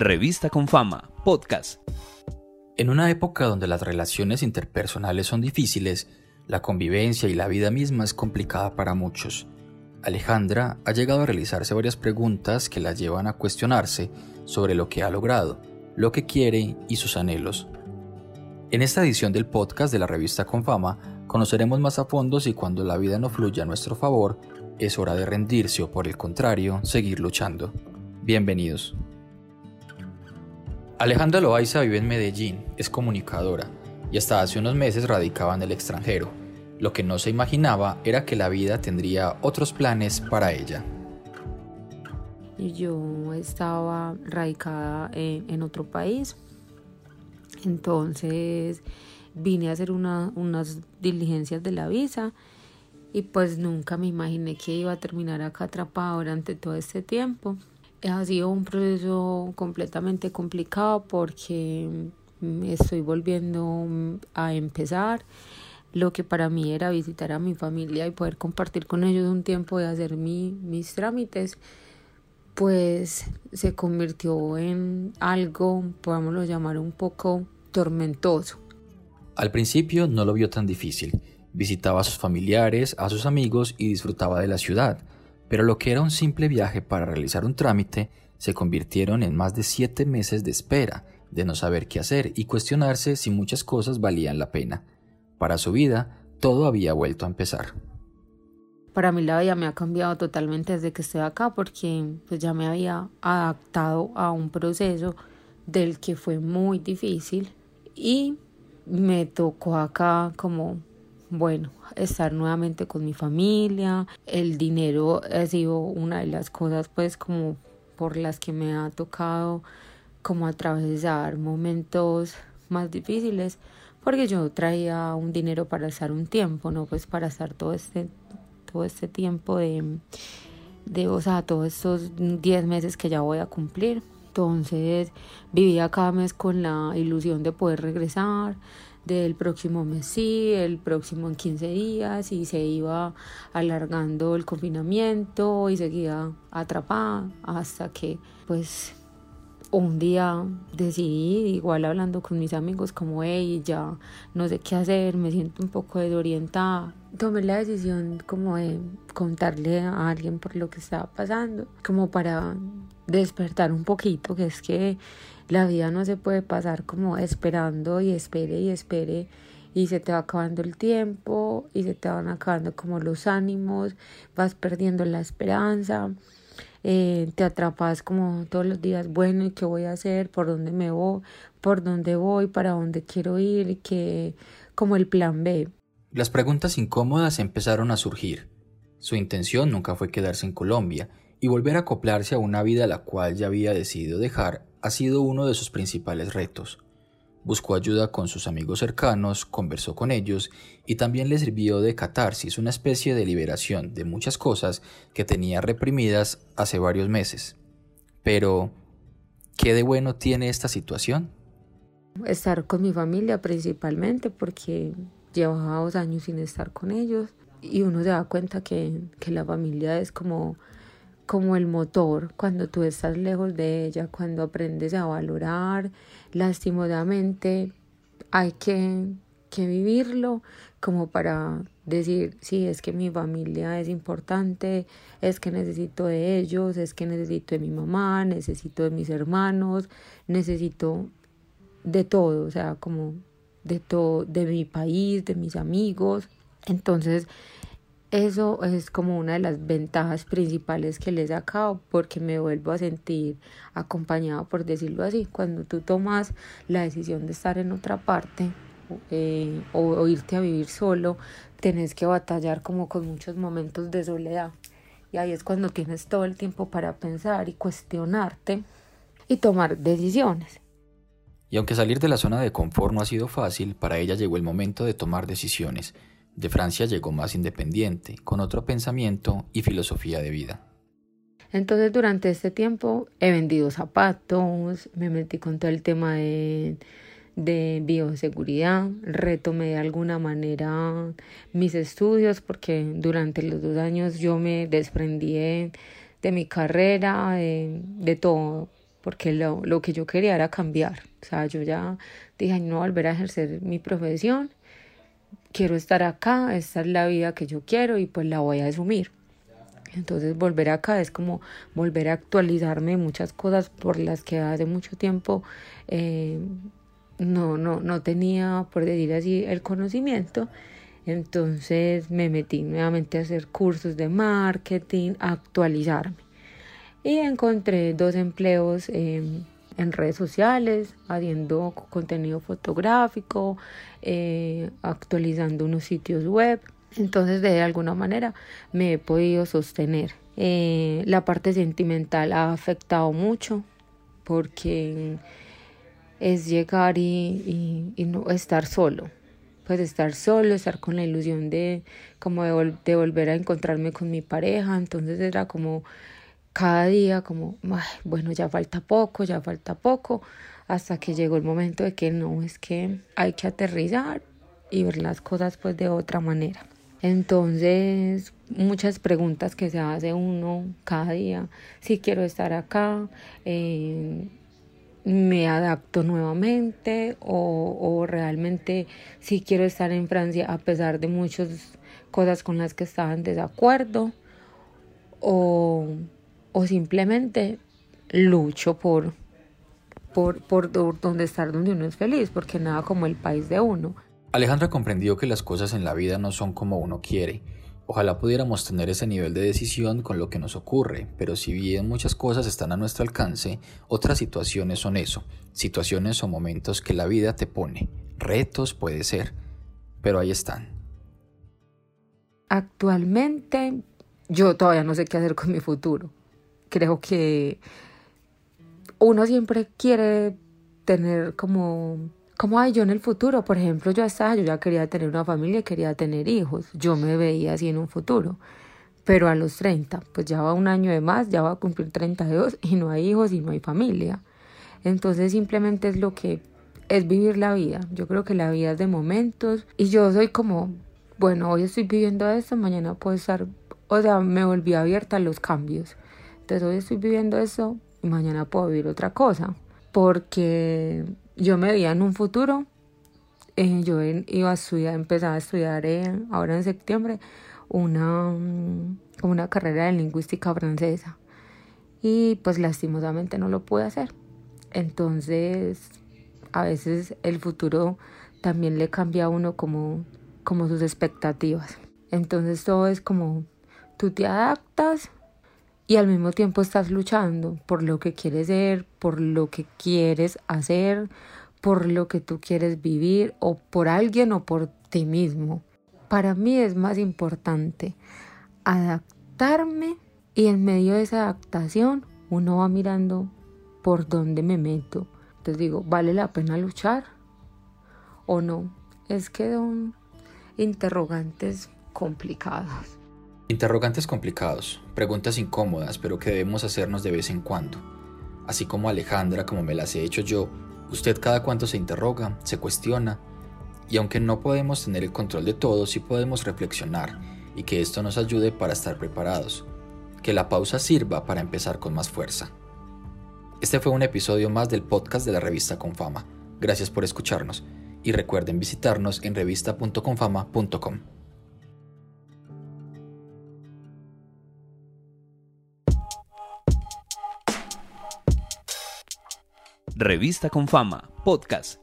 Revista con Fama, podcast. En una época donde las relaciones interpersonales son difíciles, la convivencia y la vida misma es complicada para muchos. Alejandra ha llegado a realizarse varias preguntas que la llevan a cuestionarse sobre lo que ha logrado, lo que quiere y sus anhelos. En esta edición del podcast de la revista Confama conoceremos más a fondo si cuando la vida no fluye a nuestro favor es hora de rendirse o por el contrario seguir luchando. Bienvenidos. Alejandra Loaiza vive en Medellín, es comunicadora y hasta hace unos meses radicaba en el extranjero. Lo que no se imaginaba era que la vida tendría otros planes para ella. Yo estaba radicada en, otro país, entonces vine a hacer unas diligencias de la visa y pues nunca me imaginé que iba a terminar acá atrapada durante todo este tiempo. Ha sido un proceso completamente complicado porque estoy volviendo a empezar lo que para mí era visitar a mi familia y poder compartir con ellos un tiempo de hacer mi, mis trámites, pues se convirtió en algo, podámoslo llamar un poco tormentoso. Al principio no lo vio tan difícil. Visitaba a sus familiares, a sus amigos y disfrutaba de la ciudad, pero lo que era un simple viaje para realizar un trámite se convirtieron en más de siete meses de espera, de no saber qué hacer y cuestionarse si muchas cosas valían la pena. Para su vida, todo había vuelto a empezar. Para mí la vida me ha cambiado totalmente desde que estoy acá porque pues ya me había adaptado a un proceso del que fue muy difícil y me tocó acá como, bueno, estar nuevamente con mi familia. El dinero ha sido una de las cosas pues como por las que me ha tocado como atravesar momentos más difíciles porque yo traía un dinero para estar un tiempo, no pues para estar todo este todo este tiempo de de o sea, todos estos 10 meses que ya voy a cumplir. Entonces vivía cada mes con la ilusión de poder regresar, del próximo mes sí, el próximo en 15 días y se iba alargando el confinamiento y seguía atrapada hasta que pues un día decidí, igual hablando con mis amigos, como, hey, ya no sé qué hacer, me siento un poco desorientada. Tomé la decisión como de contarle a alguien por lo que estaba pasando, como para despertar un poquito, que es que la vida no se puede pasar como esperando y espere y espere y se te va acabando el tiempo y se te van acabando como los ánimos, vas perdiendo la esperanza eh, te atrapas como todos los días, bueno, ¿y qué voy a hacer? ¿Por dónde me voy? ¿Por dónde voy? ¿Para dónde quiero ir? que como el plan B. Las preguntas incómodas empezaron a surgir. Su intención nunca fue quedarse en Colombia, y volver a acoplarse a una vida la cual ya había decidido dejar ha sido uno de sus principales retos. Buscó ayuda con sus amigos cercanos, conversó con ellos y también le sirvió de catarsis, una especie de liberación de muchas cosas que tenía reprimidas hace varios meses. Pero, ¿qué de bueno tiene esta situación? Estar con mi familia principalmente porque llevaba dos años sin estar con ellos y uno se da cuenta que, que la familia es como como el motor cuando tú estás lejos de ella, cuando aprendes a valorar, lastimosamente hay que, que vivirlo como para decir, sí, es que mi familia es importante, es que necesito de ellos, es que necesito de mi mamá, necesito de mis hermanos, necesito de todo, o sea, como de todo, de mi país, de mis amigos. Entonces, eso es como una de las ventajas principales que le he sacado porque me vuelvo a sentir acompañado, por decirlo así. Cuando tú tomas la decisión de estar en otra parte eh, o, irte a vivir solo, tenés que batallar como con muchos momentos de soledad. Y ahí es cuando tienes todo el tiempo para pensar y cuestionarte y tomar decisiones. Y aunque salir de la zona de confort no ha sido fácil, para ella llegó el momento de tomar decisiones de Francia llegó más independiente, con otro pensamiento y filosofía de vida. Entonces durante este tiempo he vendido zapatos, me metí con todo el tema de, de bioseguridad, retomé de alguna manera mis estudios porque durante los dos años yo me desprendí de, mi carrera, de, de todo, porque lo, lo que yo quería era cambiar. O sea, yo ya dije, no volver a ejercer mi profesión, quiero estar acá, esta es la vida que yo quiero y pues la voy a asumir. Entonces volver acá es como volver a actualizarme muchas cosas por las que hace mucho tiempo eh, no, no, no tenía, por decir así, el conocimiento. Entonces me metí nuevamente a hacer cursos de marketing, a actualizarme. Y encontré dos empleos en redes sociales, haciendo contenido fotográfico, eh, actualizando unos sitios web. Entonces de alguna manera me he podido sostener. Eh, la parte sentimental ha afectado mucho porque es llegar y, y, no estar solo. Pues estar solo, estar con la ilusión de como de, volver a encontrarme con mi pareja. Entonces era como cada día como, bueno, ya falta poco, ya falta poco, hasta que llegó el momento de que no, es que hay que aterrizar y ver las cosas pues de otra manera. Entonces, muchas preguntas que se hace uno cada día, si quiero estar acá, eh, me adapto nuevamente o, o, realmente si quiero estar en Francia a pesar de muchas cosas con las que estaba en desacuerdo o, o simplemente lucho por, por, por donde estar donde uno es feliz, porque nada como el país de uno. Alejandra comprendió que las cosas en la vida no son como uno quiere. Ojalá pudiéramos tener ese nivel de decisión con lo que nos ocurre, pero si bien muchas cosas están a nuestro alcance, otras situaciones son eso, situaciones o momentos que la vida te pone, retos puede ser, pero ahí están. Actualmente yo todavía no sé qué hacer con mi futuro. Creo que uno siempre quiere tener como como hay yo en el futuro, por ejemplo, yo estaba, yo ya quería tener una familia, quería tener hijos, yo me veía así en un futuro, pero a los 30, pues ya va un año de más, ya va a cumplir 32 y no hay hijos y no hay familia. Entonces simplemente es lo que es vivir la vida. Yo creo que la vida es de momentos y yo soy como, bueno, hoy estoy viviendo esto, mañana puedo estar, o sea, me volví abierta a los cambios. Entonces hoy estoy viviendo eso y mañana puedo vivir otra cosa. Porque yo me veía en un futuro, eh, yo iba a estudiar, empezaba a estudiar ahora en septiembre una, mm, una carrera de lingüística francesa y pues lastimosamente no lo pude hacer. Entonces, a veces el futuro también le cambia a uno como, como sus expectativas. Entonces todo es como tú te adaptas y al mismo tiempo estás luchando por lo que quieres ser, por lo que quieres hacer, por lo que tú quieres vivir o por alguien o por ti mismo. Para mí es más importante adaptarme y en medio de esa adaptación uno va mirando por dónde me meto. Entonces digo, ¿vale la pena luchar o no? Es que son interrogantes complicados. Interrogantes complicados, preguntas incómodas, pero que debemos hacernos de vez en cuando. Así como Alejandra, como me las he hecho yo, usted cada cuanto se interroga, se cuestiona, y aunque no podemos tener el control de todo, sí podemos reflexionar y que esto nos ayude para estar preparados. Que la pausa sirva para empezar con más fuerza. Este fue un episodio más del podcast de la revista Confama. Gracias por escucharnos y recuerden visitarnos en revista.confama.com. Revista con Fama, podcast.